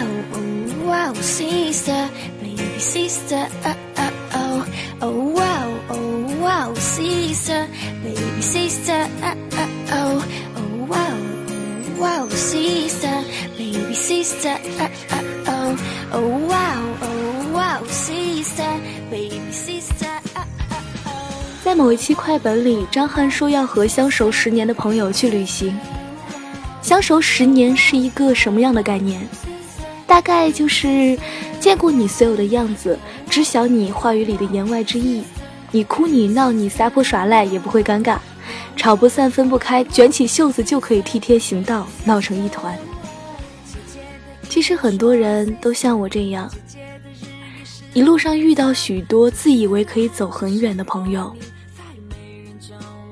wow, oh wow, sister, baby sister, oh oh oh, oh wow, oh wow, sister, baby sister, oh oh oh, oh wow, oh wow, sister, baby sister, oh oh oh, oh wow, oh wow, sister, baby sister, oh oh oh. 在某一期快本里，张翰说要和相熟十年的朋友去旅行。相熟十年是一个什么样的概念？大概就是见过你所有的样子，知晓你话语里的言外之意。你哭你闹你撒泼耍赖也不会尴尬，吵不散分不开，卷起袖子就可以替天行道，闹成一团。其实很多人都像我这样，一路上遇到许多自以为可以走很远的朋友，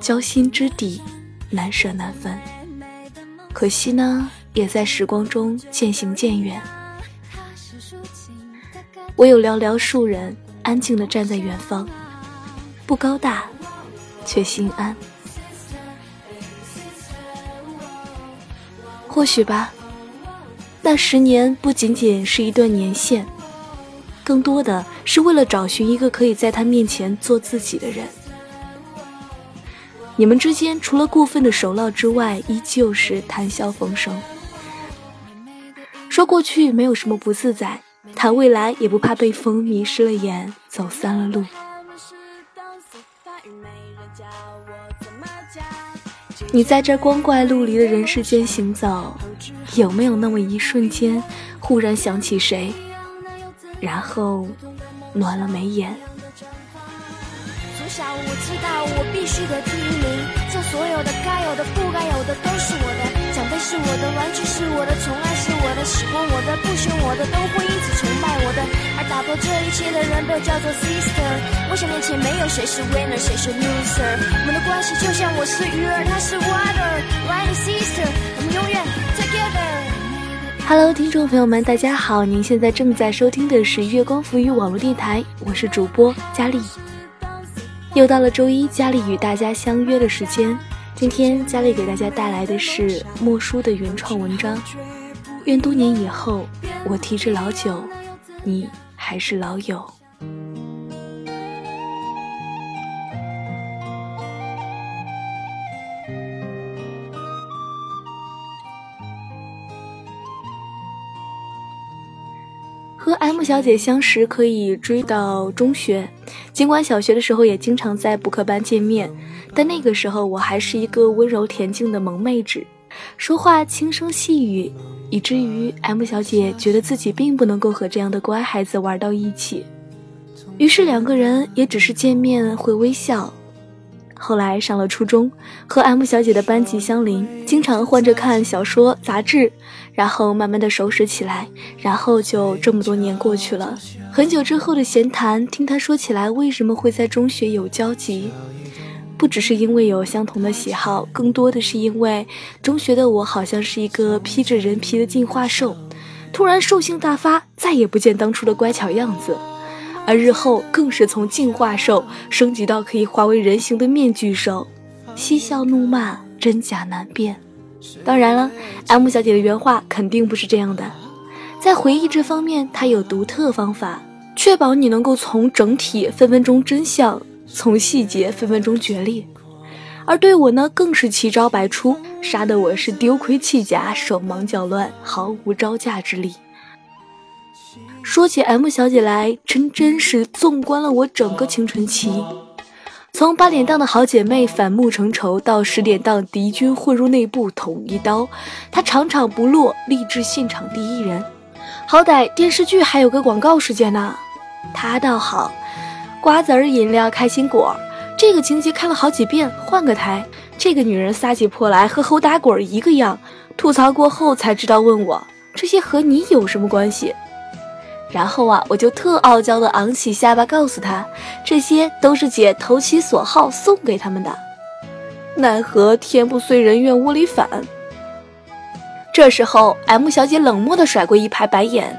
交心知底，难舍难分。可惜呢，也在时光中渐行渐远。我有寥寥数人，安静地站在远方，不高大，却心安。或许吧，那十年不仅仅是一段年限，更多的是为了找寻一个可以在他面前做自己的人。你们之间除了过分的熟络之外，依旧是谈笑风生。说过去没有什么不自在，谈未来也不怕被风迷失了眼，走散了路。你在这光怪陆离的人世间行走，有没有那么一瞬间，忽然想起谁，然后暖了眉眼？从小我知道我必须得第一名，这所有的该有的不该有的都是我的，奖杯是我的，玩具是我的，宠爱是我的，喜欢我的不喜欢我的都会因此崇拜我的，而打破这一切的人被叫做 sister。我想面前没有谁是 winner 谁是 loser，我们的关系就像我是鱼儿，他是 water，right sister，我们永远 together。Hello，听众朋友们，大家好，您现在正在收听的是月光浮语网络电台，我是主播佳丽。又到了周一，佳丽与大家相约的时间。今天佳丽给大家带来的是莫书的原创文章。愿多年以后，我提着老酒，你还是老友。和 M 小姐相识可以追到中学，尽管小学的时候也经常在补课班见面，但那个时候我还是一个温柔恬静的萌妹纸，说话轻声细语，以至于 M 小姐觉得自己并不能够和这样的乖孩子玩到一起，于是两个人也只是见面会微笑。后来上了初中，和 M 小姐的班级相邻，经常换着看小说、杂志，然后慢慢的熟识起来，然后就这么多年过去了。很久之后的闲谈，听她说起来为什么会在中学有交集，不只是因为有相同的喜好，更多的是因为中学的我好像是一个披着人皮的进化兽，突然兽性大发，再也不见当初的乖巧样子。而日后更是从进化兽升级到可以化为人形的面具兽，嬉笑怒骂，真假难辨。当然了，M 小姐的原话肯定不是这样的。在回忆这方面，她有独特方法，确保你能够从整体分分钟真相，从细节分分钟决裂。而对我呢，更是奇招百出，杀得我是丢盔弃甲，手忙脚乱，毫无招架之力。说起 M 小姐来，真真是纵观了我整个青春期，从八点档的好姐妹反目成仇，到十点档敌军混入内部捅一刀，她场场不落，励志现场第一人。好歹电视剧还有个广告时间呢，她倒好，瓜子儿饮料开心果，这个情节看了好几遍，换个台，这个女人撒起泼来和猴打滚一个样，吐槽过后才知道问我这些和你有什么关系。然后啊，我就特傲娇的昂起下巴，告诉她，这些都是姐投其所好送给他们的。奈何天不遂人愿，窝里反。这时候，M 小姐冷漠的甩过一排白眼，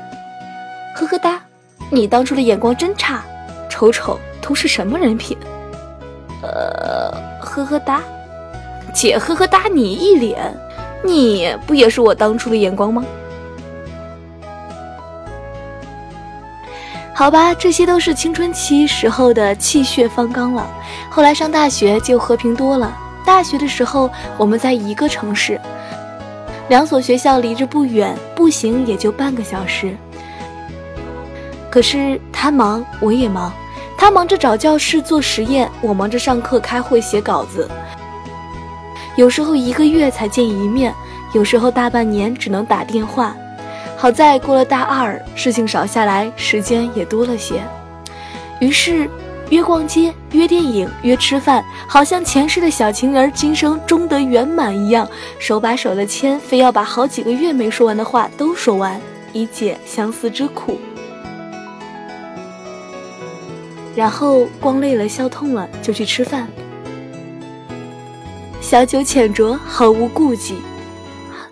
呵呵哒，你当初的眼光真差，瞅瞅都是什么人品。呃，呵呵哒，姐呵呵哒你一脸，你不也是我当初的眼光吗？好吧，这些都是青春期时候的气血方刚了。后来上大学就和平多了。大学的时候，我们在一个城市，两所学校离着不远，步行也就半个小时。可是他忙，我也忙。他忙着找教室做实验，我忙着上课、开会、写稿子。有时候一个月才见一面，有时候大半年只能打电话。好在过了大二，事情少下来，时间也多了些。于是，约逛街、约电影、约吃饭，好像前世的小情人今生终得圆满一样，手把手的牵，非要把好几个月没说完的话都说完，以解相思之苦。然后逛累了、笑痛了，就去吃饭，小酒浅酌，毫无顾忌。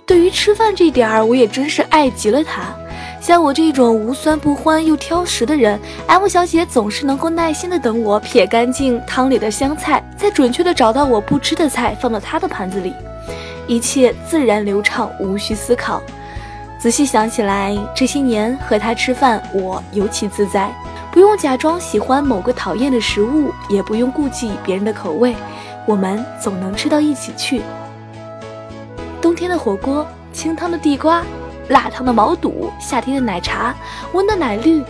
对于吃饭这点儿，我也真是爱极了他。像我这种无酸不欢又挑食的人，M 小姐总是能够耐心的等我撇干净汤里的香菜，再准确的找到我不吃的菜放到她的盘子里，一切自然流畅，无需思考。仔细想起来，这些年和她吃饭，我尤其自在，不用假装喜欢某个讨厌的食物，也不用顾忌别人的口味，我们总能吃到一起去。冬天的火锅，清汤的地瓜，辣汤的毛肚，夏天的奶茶，温的奶绿，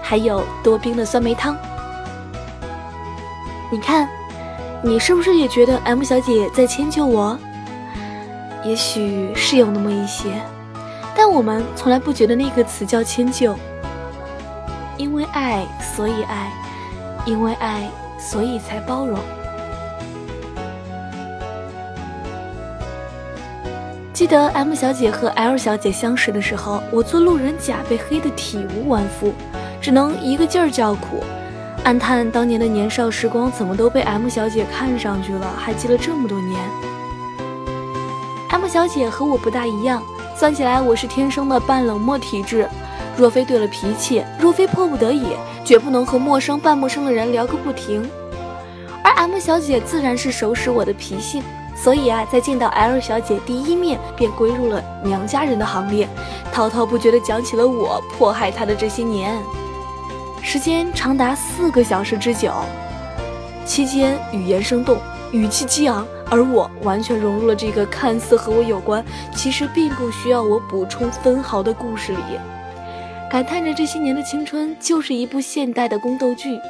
还有多冰的酸梅汤。你看，你是不是也觉得 M 小姐在迁就我？也许是有那么一些，但我们从来不觉得那个词叫迁就。因为爱，所以爱；因为爱，所以才包容。记得 M 小姐和 L 小姐相识的时候，我做路人甲被黑得体无完肤，只能一个劲儿叫苦，暗叹当年的年少时光怎么都被 M 小姐看上去了，还记了这么多年。M 小姐和我不大一样，算起来我是天生的半冷漠体质，若非对了脾气，若非迫不得已，绝不能和陌生半陌生的人聊个不停。而 M 小姐自然是熟识我的脾性。所以啊，在见到 L 小姐第一面，便归入了娘家人的行列，滔滔不绝地讲起了我迫害她的这些年，时间长达四个小时之久，期间语言生动，语气激昂，而我完全融入了这个看似和我有关，其实并不需要我补充分毫的故事里，感叹着这些年的青春就是一部现代的宫斗剧，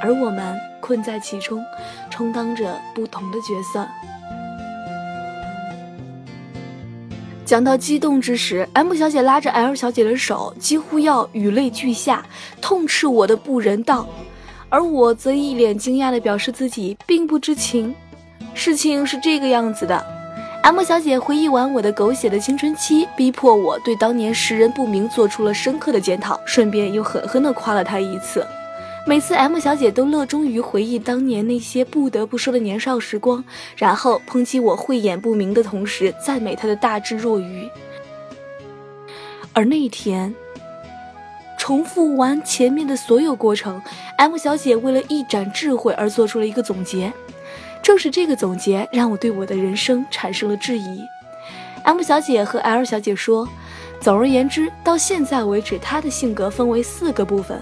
而我们困在其中，充当着不同的角色。讲到激动之时，M 小姐拉着 L 小姐的手，几乎要与泪俱下，痛斥我的不人道，而我则一脸惊讶地表示自己并不知情。事情是这个样子的：M 小姐回忆完我的狗血的青春期，逼迫我对当年识人不明做出了深刻的检讨，顺便又狠狠地夸了她一次。每次 M 小姐都乐衷于回忆当年那些不得不说的年少时光，然后抨击我慧眼不明的同时，赞美她的大智若愚。而那一天，重复完前面的所有过程，M 小姐为了一展智慧而做出了一个总结。正是这个总结，让我对我的人生产生了质疑。M 小姐和 L 小姐说，总而言之，到现在为止，她的性格分为四个部分。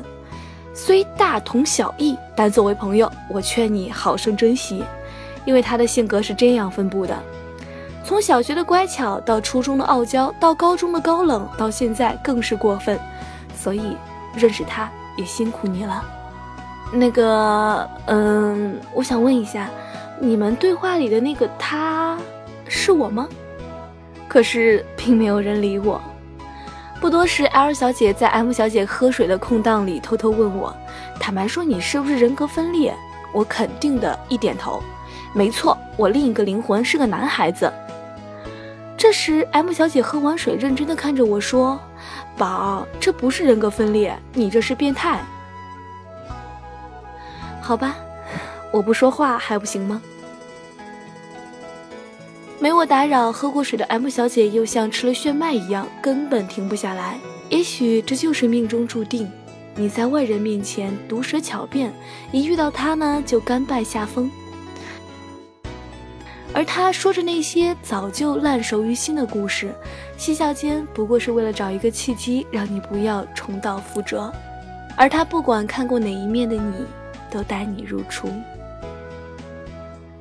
虽大同小异，但作为朋友，我劝你好生珍惜，因为他的性格是这样分布的：从小学的乖巧，到初中的傲娇，到高中的高冷，到现在更是过分。所以认识他也辛苦你了。那个，嗯，我想问一下，你们对话里的那个他，是我吗？可是并没有人理我。不多时，L 小姐在 M 小姐喝水的空档里偷偷问我：“坦白说，你是不是人格分裂？”我肯定的一点头：“没错，我另一个灵魂是个男孩子。”这时，M 小姐喝完水，认真的看着我说：“宝，这不是人格分裂，你这是变态。”好吧，我不说话还不行吗？没我打扰，喝过水的 M 小姐又像吃了炫迈一样，根本停不下来。也许这就是命中注定，你在外人面前毒舌巧辩，一遇到他呢就甘拜下风。而他说着那些早就烂熟于心的故事，嬉笑间不过是为了找一个契机，让你不要重蹈覆辙。而他不管看过哪一面的你，都待你如初。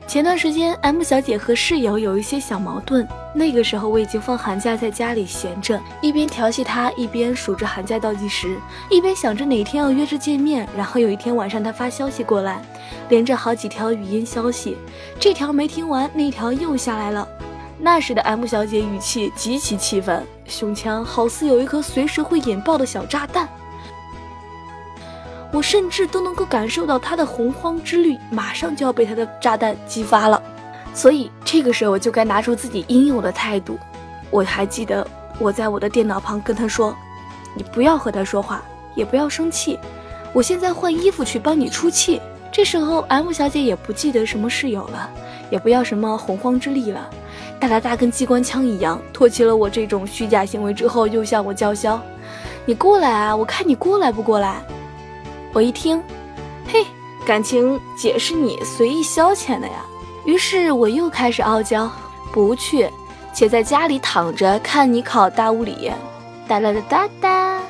前段时间，M 小姐和室友有一些小矛盾。那个时候我已经放寒假在家里闲着，一边调戏她，一边数着寒假倒计时，一边想着哪天要约着见面。然后有一天晚上，她发消息过来，连着好几条语音消息，这条没听完，那条又下来了。那时的 M 小姐语气极其气愤，胸腔好似有一颗随时会引爆的小炸弹。我甚至都能够感受到他的洪荒之力马上就要被他的炸弹激发了，所以这个时候就该拿出自己应有的态度。我还记得我在我的电脑旁跟他说：“你不要和他说话，也不要生气，我现在换衣服去帮你出气。”这时候 M 小姐也不记得什么室友了，也不要什么洪荒之力了，哒哒哒跟机关枪一样唾弃了我这种虚假行为之后，又向我叫嚣：“你过来啊，我看你过来不过来。”我一听，嘿，感情姐是你随意消遣的呀。于是我又开始傲娇，不去，且在家里躺着看你考大物理。哒啦哒哒哒。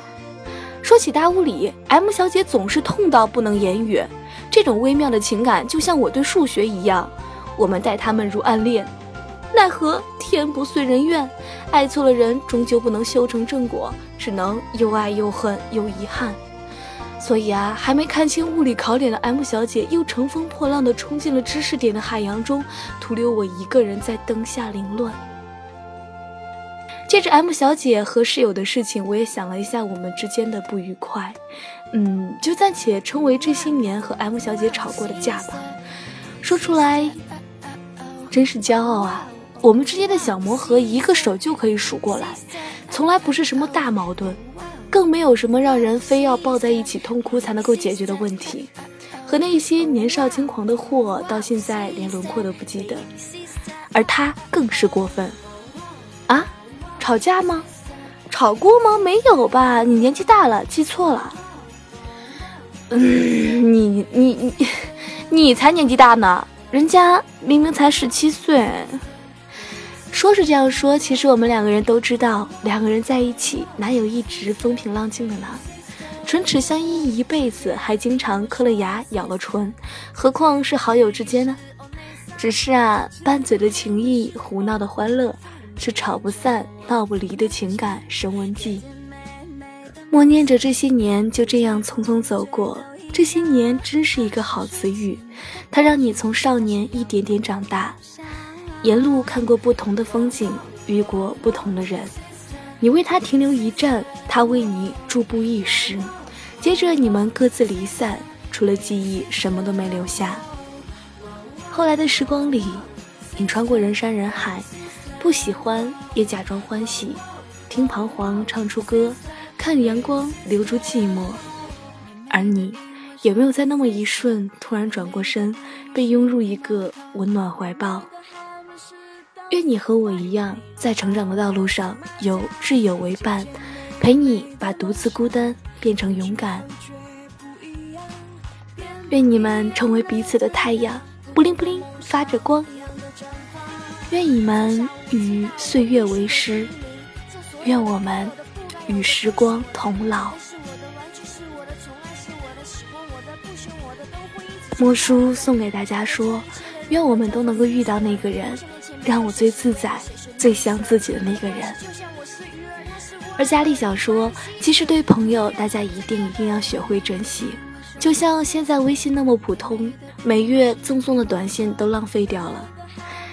说起大物理，M 小姐总是痛到不能言语。这种微妙的情感，就像我对数学一样，我们待他们如暗恋。奈何天不遂人愿，爱错了人，终究不能修成正果，只能又爱又恨又遗憾。所以啊，还没看清物理考点的 M 小姐，又乘风破浪地冲进了知识点的海洋中，徒留我一个人在灯下凌乱。借着 M 小姐和室友的事情，我也想了一下我们之间的不愉快，嗯，就暂且称为这些年和 M 小姐吵过的架吧。说出来，真是骄傲啊！我们之间的小磨合，一个手就可以数过来，从来不是什么大矛盾。更没有什么让人非要抱在一起痛哭才能够解决的问题，和那些年少轻狂的货到现在连轮廓都不记得，而他更是过分。啊，吵架吗？吵过吗？没有吧？你年纪大了，记错了。嗯，你你你，你才年纪大呢，人家明明才十七岁。说是这样说，其实我们两个人都知道，两个人在一起哪有一直风平浪静的呢？唇齿相依一辈子，还经常磕了牙咬了唇，何况是好友之间呢？只是啊，拌嘴的情谊，胡闹的欢乐，是吵不散、闹不离的情感升温剂。默念着这些年就这样匆匆走过，这些年真是一个好词语，它让你从少年一点点长大。沿路看过不同的风景，遇过不同的人，你为他停留一站，他为你驻步一时，接着你们各自离散，除了记忆什么都没留下。后来的时光里，你穿过人山人海，不喜欢也假装欢喜，听彷徨唱出歌，看阳光留住寂寞。而你，有没有在那么一瞬，突然转过身，被拥入一个温暖怀抱？愿你和我一样，在成长的道路上有挚友为伴，陪你把独自孤单变成勇敢。愿你们成为彼此的太阳，布灵布灵发着光。愿你们与岁月为师，愿我们与时光同老。莫叔送给大家说：愿我们都能够遇到那个人。让我最自在、最像自己的那个人。而佳丽想说，其实对朋友，大家一定一定要学会珍惜。就像现在微信那么普通，每月赠送的短信都浪费掉了，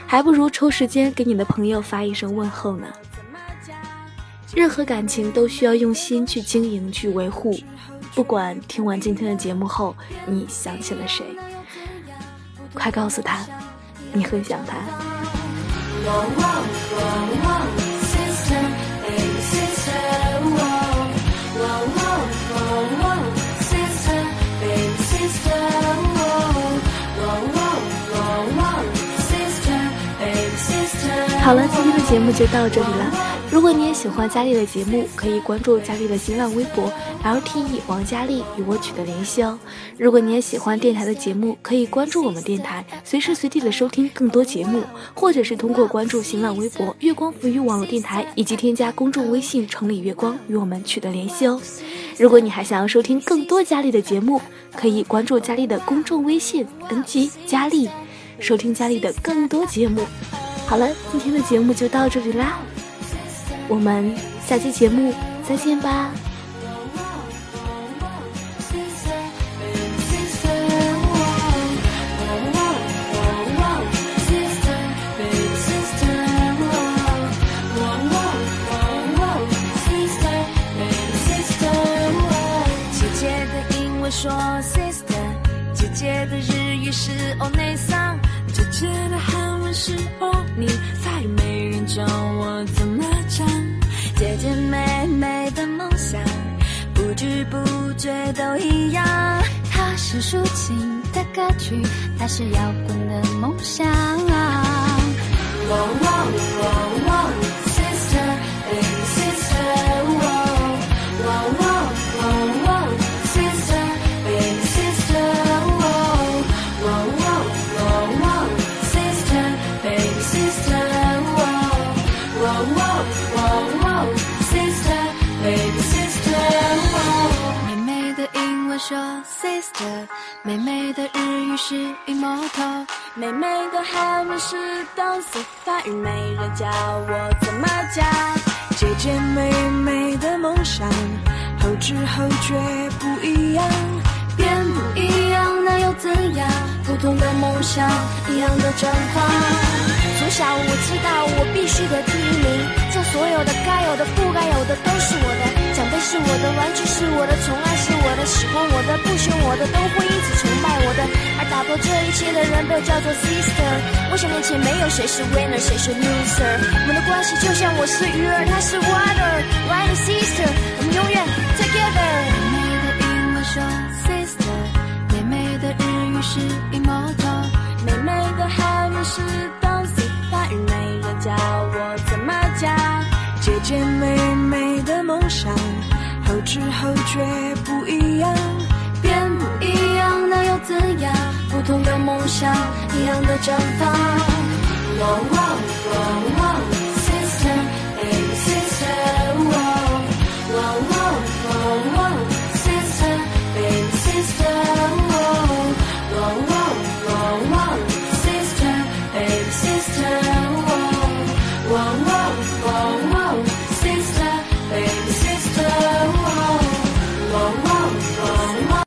还不如抽时间给你的朋友发一声问候呢。任何感情都需要用心去经营、去维护。不管听完今天的节目后，你想起了谁，快告诉他，你很想他。好了，今天的节目就到这里了。如果你也喜欢佳丽的节目，可以关注佳丽的新浪微博 LTE 王佳丽与我取得联系哦。如果你也喜欢电台的节目，可以关注我们电台，随时随地的收听更多节目，或者是通过关注新浪微博月光浮语网络电台，以及添加公众微信城里月光与我们取得联系哦。如果你还想要收听更多佳丽的节目，可以关注佳丽的公众微信 “ng 佳丽”，收听佳丽的更多节目。好了，今天的节目就到这里啦，我们下期节目再见吧。说 sister，姐姐的日语是 o n e s a n 姐姐的韩文是 o n i 教我怎么唱。姐姐妹妹的梦想，不知不觉都一样。它是抒情的歌曲，它是摇滚的梦想。说妹妹的日语是 imoto，妹妹的韩文是 dance，法语没人教我怎么讲。姐姐妹妹的梦想，后知后觉不一样，变不一样那又怎样？不同的梦想，一样的绽放。从小我知道我必须得第一名，将所有的该有的不该有的都是我的。是我的，玩具是我的，宠爱是我的，喜欢我的，不喜欢我的，都会一直崇拜我的。而打破这一切的人都叫做 sister。我想面前没有谁是 winner，谁是 loser。我们的关系就像我是鱼儿，他是 water，right sister，我们永远 together。妹妹的英文说 sister，妹妹的日语是 immortal，妹妹的韩文是想，后知后觉不一样，变不一样那又怎样？不同的梦想，一样的绽放。